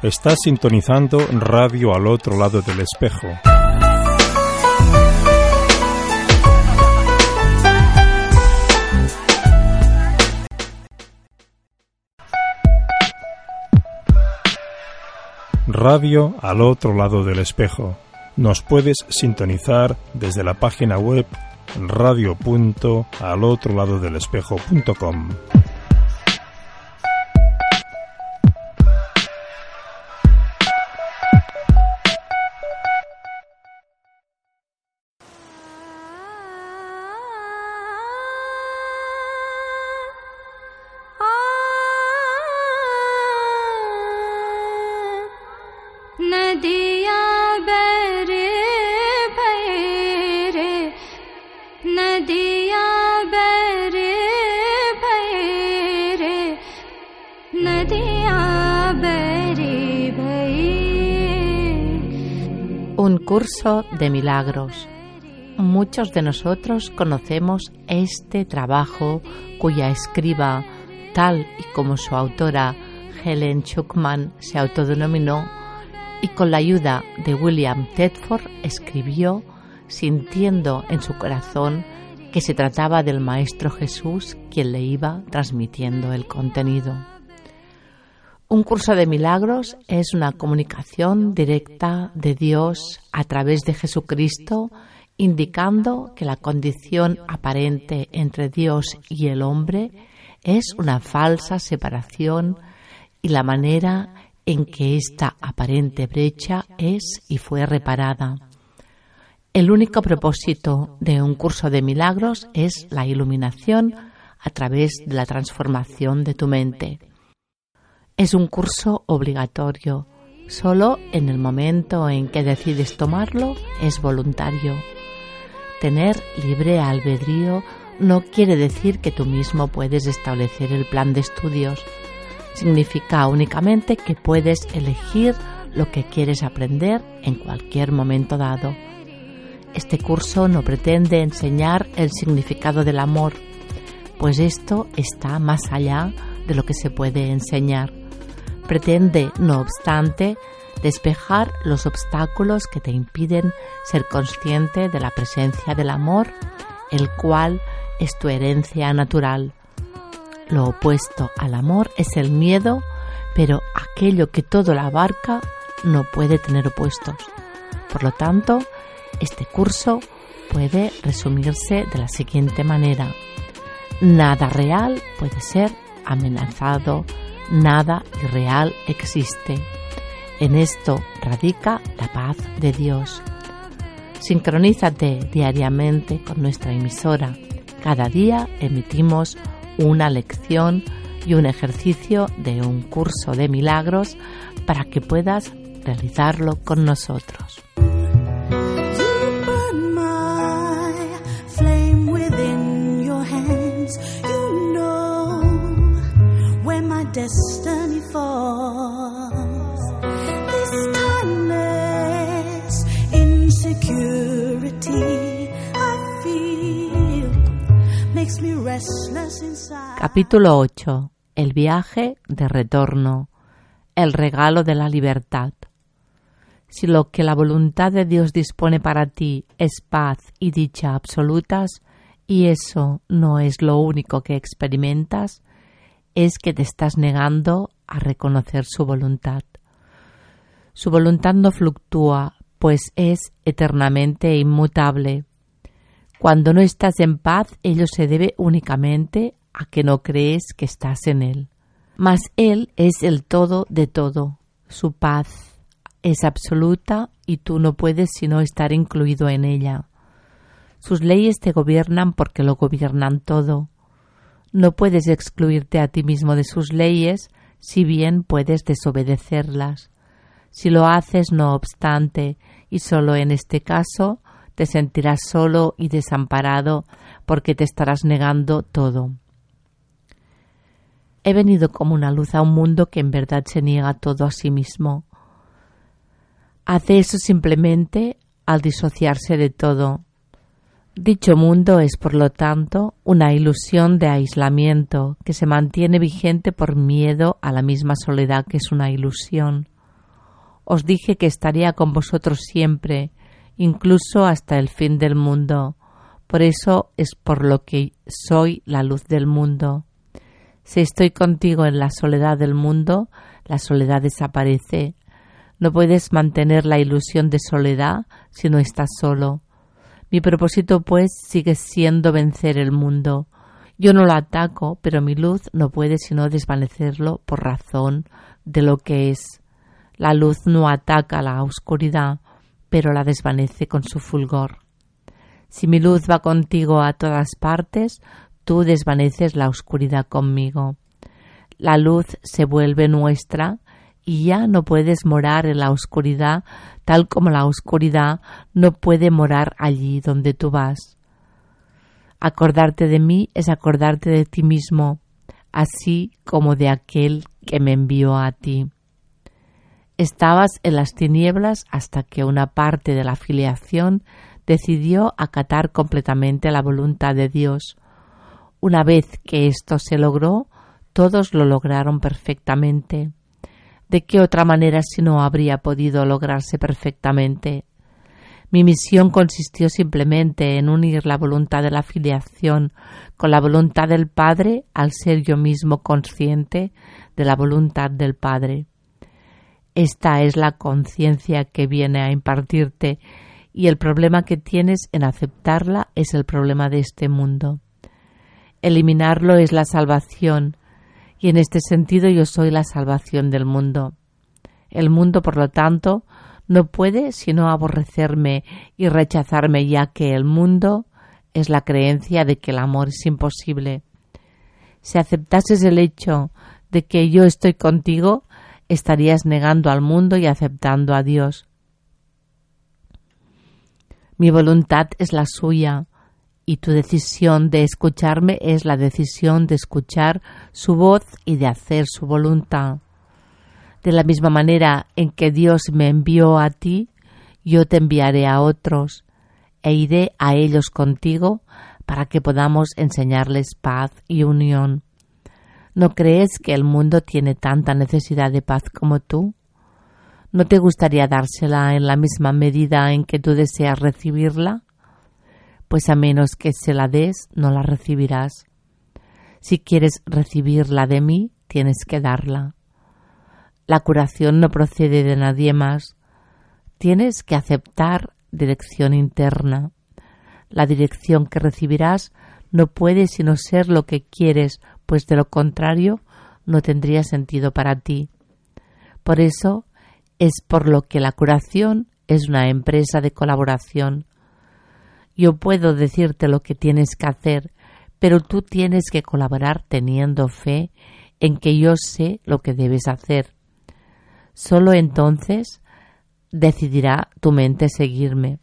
Estás sintonizando Radio al otro lado del espejo. Radio al otro lado del espejo. Nos puedes sintonizar desde la página web radio.alotroladodelespejo.com. de milagros. Muchos de nosotros conocemos este trabajo cuya escriba, tal y como su autora Helen Schuckman se autodenominó, y con la ayuda de William Tedford escribió, sintiendo en su corazón que se trataba del Maestro Jesús quien le iba transmitiendo el contenido. Un curso de milagros es una comunicación directa de Dios a través de Jesucristo, indicando que la condición aparente entre Dios y el hombre es una falsa separación y la manera en que esta aparente brecha es y fue reparada. El único propósito de un curso de milagros es la iluminación a través de la transformación de tu mente. Es un curso obligatorio. Solo en el momento en que decides tomarlo es voluntario. Tener libre albedrío no quiere decir que tú mismo puedes establecer el plan de estudios. Significa únicamente que puedes elegir lo que quieres aprender en cualquier momento dado. Este curso no pretende enseñar el significado del amor, pues esto está más allá de lo que se puede enseñar. Pretende, no obstante, despejar los obstáculos que te impiden ser consciente de la presencia del amor, el cual es tu herencia natural. Lo opuesto al amor es el miedo, pero aquello que todo la abarca no puede tener opuestos. Por lo tanto, este curso puede resumirse de la siguiente manera. Nada real puede ser amenazado, nada irreal existe. En esto radica la paz de Dios. Sincronízate diariamente con nuestra emisora. Cada día emitimos una lección y un ejercicio de un curso de milagros para que puedas realizarlo con nosotros. Capítulo 8. El viaje de retorno. El regalo de la libertad. Si lo que la voluntad de Dios dispone para ti es paz y dicha absolutas, y eso no es lo único que experimentas, es que te estás negando a reconocer su voluntad. Su voluntad no fluctúa, pues es eternamente inmutable. Cuando no estás en paz, ello se debe únicamente a que no crees que estás en Él. Mas Él es el todo de todo. Su paz es absoluta y tú no puedes sino estar incluido en ella. Sus leyes te gobiernan porque lo gobiernan todo. No puedes excluirte a ti mismo de sus leyes, si bien puedes desobedecerlas. Si lo haces, no obstante, y solo en este caso, te sentirás solo y desamparado porque te estarás negando todo. He venido como una luz a un mundo que en verdad se niega todo a sí mismo. Hace eso simplemente al disociarse de todo. Dicho mundo es, por lo tanto, una ilusión de aislamiento que se mantiene vigente por miedo a la misma soledad que es una ilusión. Os dije que estaría con vosotros siempre, incluso hasta el fin del mundo. Por eso es por lo que soy la luz del mundo. Si estoy contigo en la soledad del mundo, la soledad desaparece. No puedes mantener la ilusión de soledad si no estás solo. Mi propósito, pues, sigue siendo vencer el mundo. Yo no lo ataco, pero mi luz no puede sino desvanecerlo por razón de lo que es. La luz no ataca la oscuridad, pero la desvanece con su fulgor. Si mi luz va contigo a todas partes, tú desvaneces la oscuridad conmigo. La luz se vuelve nuestra y ya no puedes morar en la oscuridad tal como la oscuridad no puede morar allí donde tú vas. Acordarte de mí es acordarte de ti mismo, así como de aquel que me envió a ti. Estabas en las tinieblas hasta que una parte de la filiación decidió acatar completamente la voluntad de Dios. Una vez que esto se logró, todos lo lograron perfectamente. ¿De qué otra manera si no habría podido lograrse perfectamente? Mi misión consistió simplemente en unir la voluntad de la filiación con la voluntad del Padre al ser yo mismo consciente de la voluntad del Padre. Esta es la conciencia que viene a impartirte y el problema que tienes en aceptarla es el problema de este mundo. Eliminarlo es la salvación y en este sentido yo soy la salvación del mundo. El mundo, por lo tanto, no puede sino aborrecerme y rechazarme ya que el mundo es la creencia de que el amor es imposible. Si aceptases el hecho de que yo estoy contigo, estarías negando al mundo y aceptando a Dios. Mi voluntad es la suya y tu decisión de escucharme es la decisión de escuchar su voz y de hacer su voluntad. De la misma manera en que Dios me envió a ti, yo te enviaré a otros e iré a ellos contigo para que podamos enseñarles paz y unión. ¿No crees que el mundo tiene tanta necesidad de paz como tú? ¿No te gustaría dársela en la misma medida en que tú deseas recibirla? Pues a menos que se la des, no la recibirás. Si quieres recibirla de mí, tienes que darla. La curación no procede de nadie más. Tienes que aceptar dirección interna. La dirección que recibirás no puede sino ser lo que quieres pues de lo contrario no tendría sentido para ti. Por eso es por lo que la curación es una empresa de colaboración. Yo puedo decirte lo que tienes que hacer, pero tú tienes que colaborar teniendo fe en que yo sé lo que debes hacer. Solo entonces decidirá tu mente seguirme.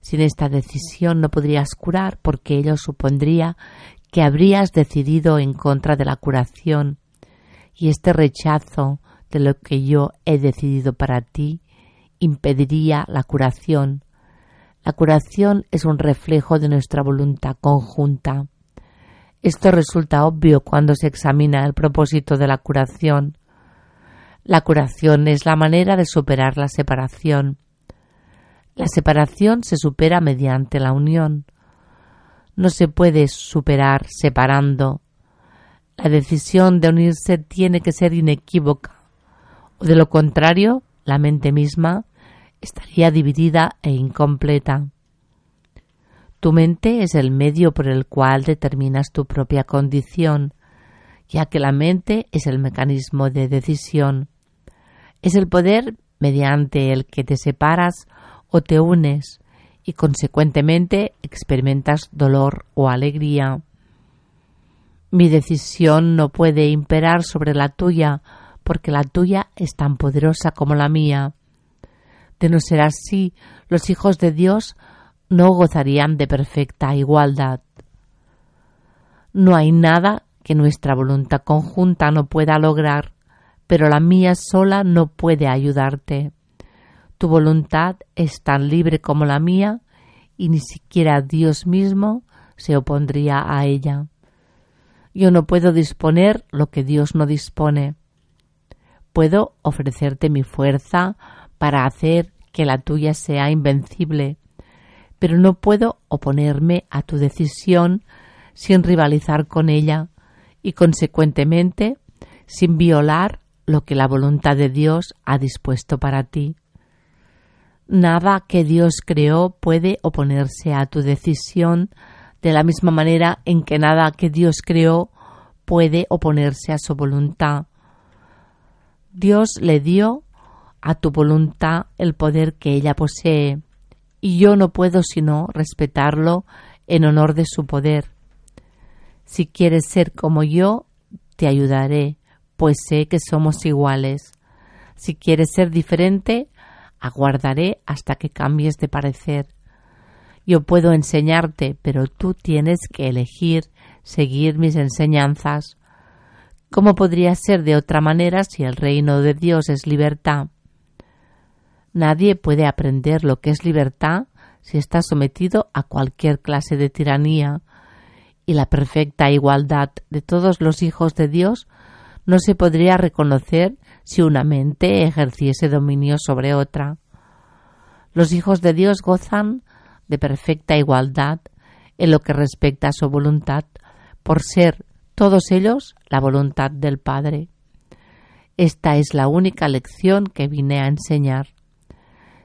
Sin esta decisión no podrías curar porque ello supondría que habrías decidido en contra de la curación y este rechazo de lo que yo he decidido para ti impediría la curación. La curación es un reflejo de nuestra voluntad conjunta. Esto resulta obvio cuando se examina el propósito de la curación. La curación es la manera de superar la separación. La separación se supera mediante la unión no se puede superar separando. La decisión de unirse tiene que ser inequívoca, o de lo contrario, la mente misma estaría dividida e incompleta. Tu mente es el medio por el cual determinas tu propia condición, ya que la mente es el mecanismo de decisión. Es el poder mediante el que te separas o te unes, y consecuentemente experimentas dolor o alegría. Mi decisión no puede imperar sobre la tuya, porque la tuya es tan poderosa como la mía. De no ser así, los hijos de Dios no gozarían de perfecta igualdad. No hay nada que nuestra voluntad conjunta no pueda lograr, pero la mía sola no puede ayudarte. Tu voluntad es tan libre como la mía y ni siquiera Dios mismo se opondría a ella. Yo no puedo disponer lo que Dios no dispone. puedo ofrecerte mi fuerza para hacer que la tuya sea invencible, pero no puedo oponerme a tu decisión sin rivalizar con ella y consecuentemente sin violar lo que la voluntad de Dios ha dispuesto para ti. Nada que Dios creó puede oponerse a tu decisión de la misma manera en que nada que Dios creó puede oponerse a su voluntad. Dios le dio a tu voluntad el poder que ella posee, y yo no puedo sino respetarlo en honor de su poder. Si quieres ser como yo, te ayudaré, pues sé que somos iguales. Si quieres ser diferente, aguardaré hasta que cambies de parecer. Yo puedo enseñarte, pero tú tienes que elegir seguir mis enseñanzas. ¿Cómo podría ser de otra manera si el reino de Dios es libertad? Nadie puede aprender lo que es libertad si está sometido a cualquier clase de tiranía, y la perfecta igualdad de todos los hijos de Dios no se podría reconocer si una mente ejerciese dominio sobre otra. Los hijos de Dios gozan de perfecta igualdad en lo que respecta a su voluntad, por ser todos ellos la voluntad del Padre. Esta es la única lección que vine a enseñar.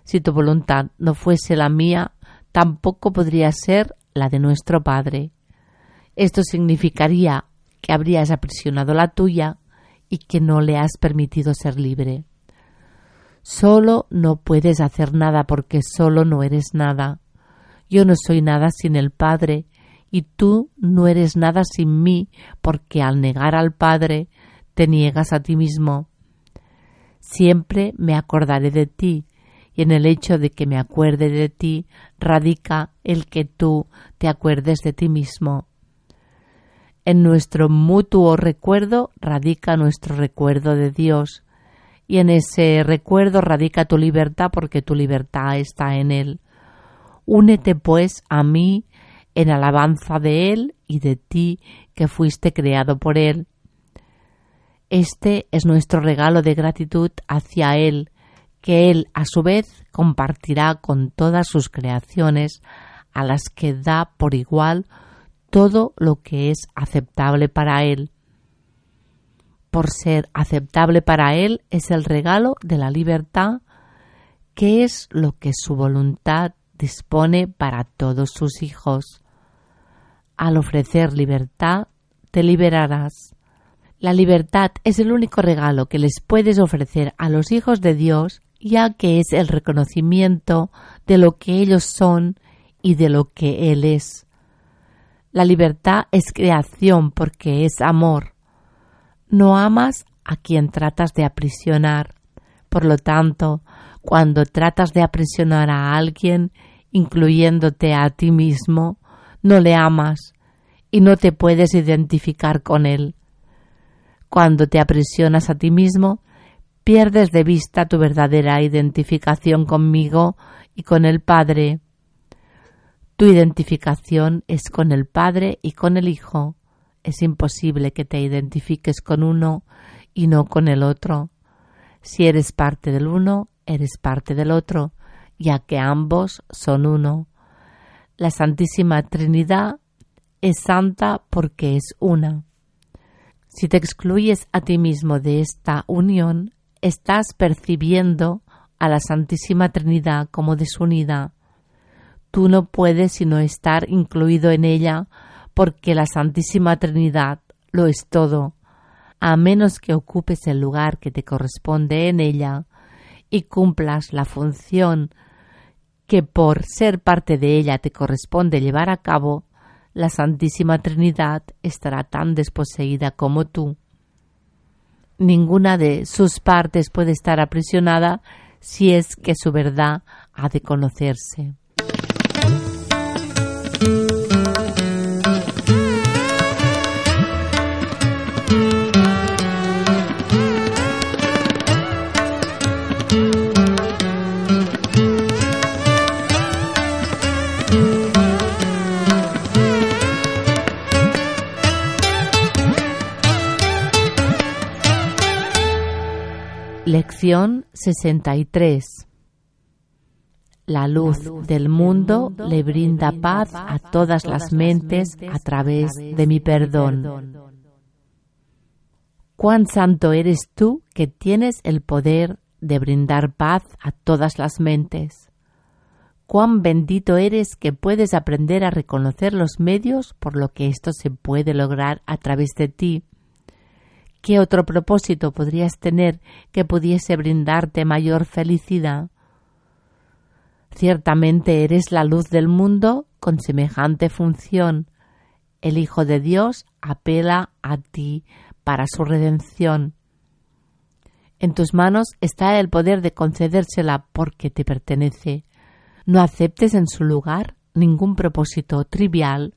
Si tu voluntad no fuese la mía, tampoco podría ser la de nuestro Padre. Esto significaría que habrías aprisionado la tuya y que no le has permitido ser libre. Solo no puedes hacer nada porque solo no eres nada. Yo no soy nada sin el Padre, y tú no eres nada sin mí, porque al negar al Padre te niegas a ti mismo. Siempre me acordaré de ti, y en el hecho de que me acuerde de ti radica el que tú te acuerdes de ti mismo. En nuestro mutuo recuerdo radica nuestro recuerdo de Dios, y en ese recuerdo radica tu libertad porque tu libertad está en Él. Únete pues a mí en alabanza de Él y de ti que fuiste creado por Él. Este es nuestro regalo de gratitud hacia Él, que Él a su vez compartirá con todas sus creaciones, a las que da por igual todo lo que es aceptable para Él. Por ser aceptable para Él es el regalo de la libertad, que es lo que su voluntad dispone para todos sus hijos. Al ofrecer libertad, te liberarás. La libertad es el único regalo que les puedes ofrecer a los hijos de Dios, ya que es el reconocimiento de lo que ellos son y de lo que Él es. La libertad es creación porque es amor. No amas a quien tratas de aprisionar. Por lo tanto, cuando tratas de aprisionar a alguien, incluyéndote a ti mismo, no le amas y no te puedes identificar con él. Cuando te aprisionas a ti mismo, pierdes de vista tu verdadera identificación conmigo y con el Padre. Tu identificación es con el Padre y con el Hijo. Es imposible que te identifiques con uno y no con el otro. Si eres parte del uno, eres parte del otro ya que ambos son uno. La Santísima Trinidad es santa porque es una. Si te excluyes a ti mismo de esta unión, estás percibiendo a la Santísima Trinidad como desunida. Tú no puedes sino estar incluido en ella porque la Santísima Trinidad lo es todo, a menos que ocupes el lugar que te corresponde en ella y cumplas la función que por ser parte de ella te corresponde llevar a cabo, la Santísima Trinidad estará tan desposeída como tú. Ninguna de sus partes puede estar aprisionada si es que su verdad ha de conocerse. Lección 63 La luz del mundo le brinda paz a todas las mentes a través de mi perdón. Cuán santo eres tú que tienes el poder de brindar paz a todas las mentes. Cuán bendito eres que puedes aprender a reconocer los medios por lo que esto se puede lograr a través de ti ¿Qué otro propósito podrías tener que pudiese brindarte mayor felicidad? Ciertamente eres la luz del mundo con semejante función. El Hijo de Dios apela a ti para su redención. En tus manos está el poder de concedérsela porque te pertenece. No aceptes en su lugar ningún propósito trivial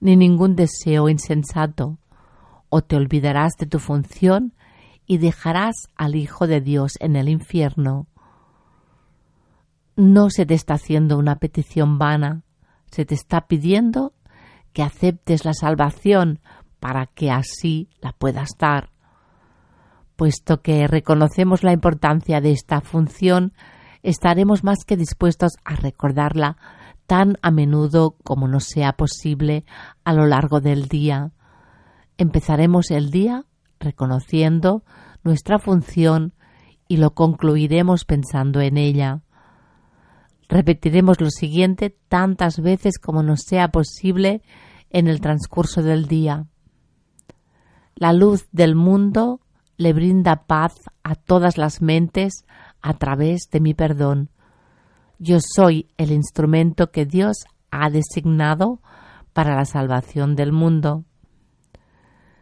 ni ningún deseo insensato o te olvidarás de tu función y dejarás al Hijo de Dios en el infierno. No se te está haciendo una petición vana, se te está pidiendo que aceptes la salvación para que así la puedas dar. Puesto que reconocemos la importancia de esta función, estaremos más que dispuestos a recordarla tan a menudo como nos sea posible a lo largo del día. Empezaremos el día reconociendo nuestra función y lo concluiremos pensando en ella. Repetiremos lo siguiente tantas veces como nos sea posible en el transcurso del día. La luz del mundo le brinda paz a todas las mentes a través de mi perdón. Yo soy el instrumento que Dios ha designado para la salvación del mundo.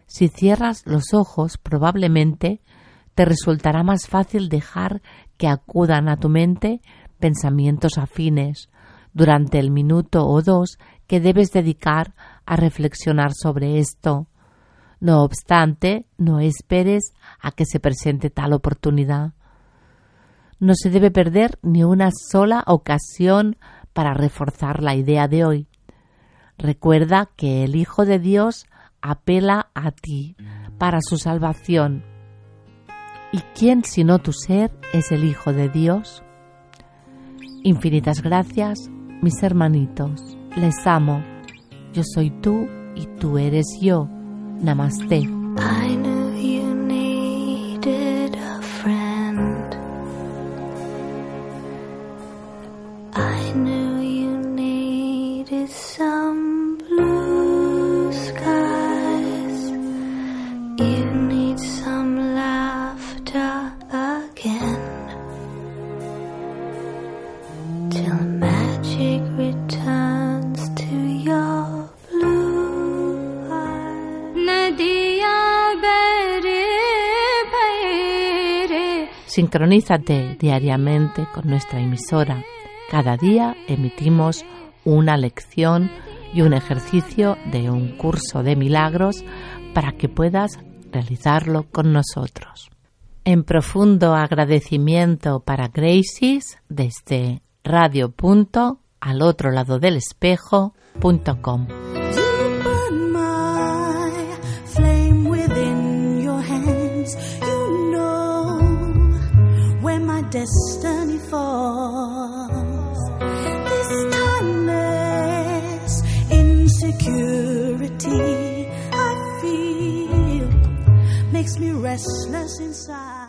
Si cierras los ojos, probablemente te resultará más fácil dejar que acudan a tu mente pensamientos afines durante el minuto o dos que debes dedicar a reflexionar sobre esto. No obstante, no esperes a que se presente tal oportunidad. No se debe perder ni una sola ocasión para reforzar la idea de hoy. Recuerda que el Hijo de Dios apela a ti para su salvación. ¿Y quién sino tu ser es el Hijo de Dios? Infinitas gracias, mis hermanitos. Les amo. Yo soy tú y tú eres yo. Namaste. I knew you needed a friend. I knew you needed Sincronízate diariamente con nuestra emisora. Cada día emitimos una lección y un ejercicio de un curso de milagros para que puedas realizarlo con nosotros. En profundo agradecimiento para Gracies desde radio. al otro lado del espejo.com. makes me restless inside.